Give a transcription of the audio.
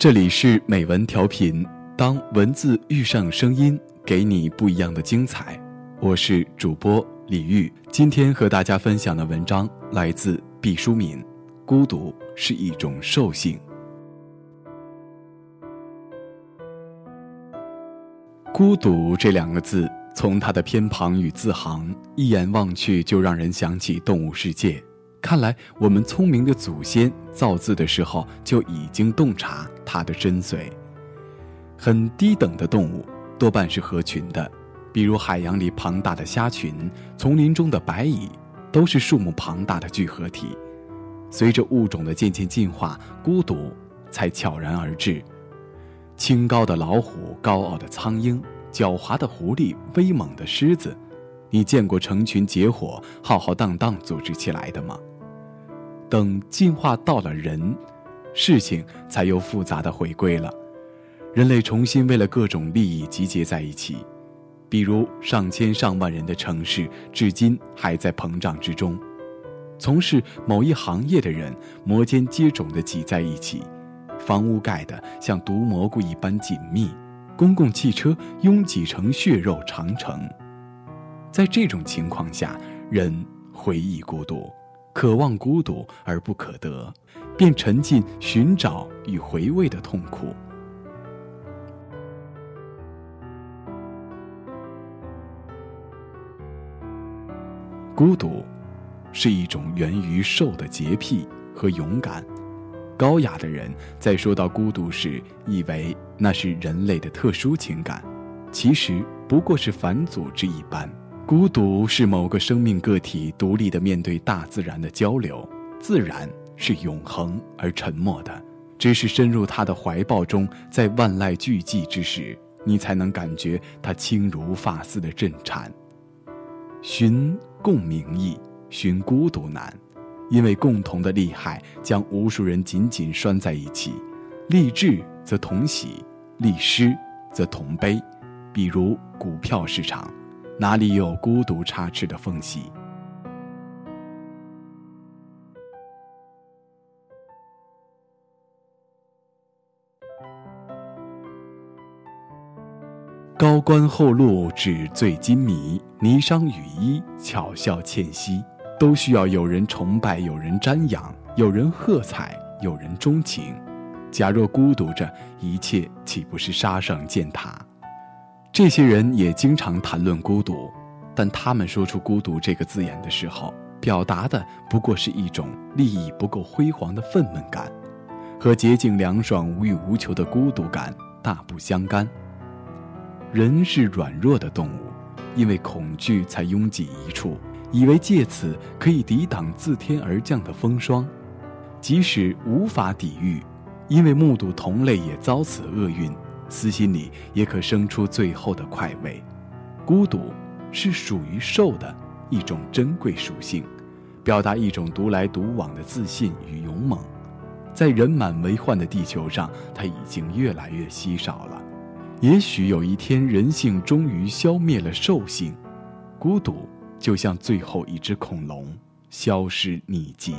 这里是美文调频，当文字遇上声音，给你不一样的精彩。我是主播李玉，今天和大家分享的文章来自毕淑敏，《孤独是一种兽性》。孤独这两个字，从它的偏旁与字行，一眼望去就让人想起动物世界。看来，我们聪明的祖先造字的时候就已经洞察它的真髓。很低等的动物多半是合群的，比如海洋里庞大的虾群、丛林中的白蚁，都是数目庞大的聚合体。随着物种的渐渐进化，孤独才悄然而至。清高的老虎、高傲的苍鹰、狡猾的狐狸、威猛的狮子，你见过成群结伙、浩浩荡荡组织起来的吗？等进化到了人，事情才又复杂的回归了。人类重新为了各种利益集结在一起，比如上千上万人的城市，至今还在膨胀之中。从事某一行业的人摩肩接踵的挤在一起，房屋盖得像毒蘑菇一般紧密，公共汽车拥挤成血肉长城。在这种情况下，人回忆孤独。渴望孤独而不可得，便沉浸寻找与回味的痛苦。孤独，是一种源于兽的洁癖和勇敢。高雅的人在说到孤独时，以为那是人类的特殊情感，其实不过是反祖之一般。孤独是某个生命个体独立的面对大自然的交流，自然是永恒而沉默的，只是深入他的怀抱中，在万籁俱寂之时，你才能感觉他轻如发丝的震颤。寻共鸣易，寻孤独难，因为共同的利害将无数人紧紧拴在一起，利智则同喜，利失则同悲，比如股票市场。哪里有孤独插翅的缝隙？高官厚禄，纸醉金迷，霓裳羽衣，巧笑倩兮，都需要有人崇拜，有人瞻仰，有人喝彩，有人钟情。假若孤独着，一切岂不是沙上践踏？这些人也经常谈论孤独，但他们说出“孤独”这个字眼的时候，表达的不过是一种利益不够辉煌的愤懑感，和洁净凉爽、无欲无求的孤独感大不相干。人是软弱的动物，因为恐惧才拥挤一处，以为借此可以抵挡自天而降的风霜，即使无法抵御，因为目睹同类也遭此厄运。私心里也可生出最后的快慰。孤独是属于兽的一种珍贵属性，表达一种独来独往的自信与勇猛。在人满为患的地球上，它已经越来越稀少了。也许有一天，人性终于消灭了兽性，孤独就像最后一只恐龙消失匿迹。